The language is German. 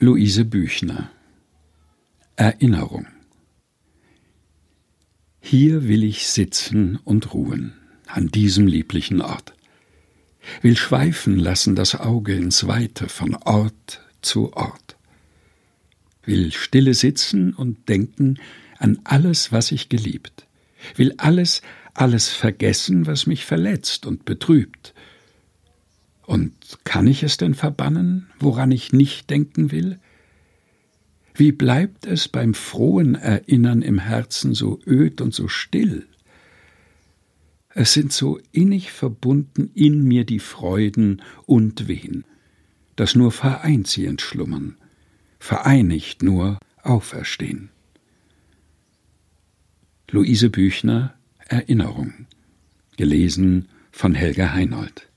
Luise Büchner. Erinnerung. Hier will ich sitzen und ruhen, an diesem lieblichen Ort, will schweifen lassen das Auge ins Weite von Ort zu Ort, will stille sitzen und denken an alles, was ich geliebt, will alles, alles vergessen, was mich verletzt und betrübt, und kann ich es denn verbannen, woran ich nicht denken will? Wie bleibt es beim frohen Erinnern im Herzen so öd und so still? Es sind so innig verbunden in mir die Freuden und Wehen, dass nur vereint sie entschlummern, vereinigt nur auferstehen. Luise Büchner Erinnerung gelesen von Helga Heinold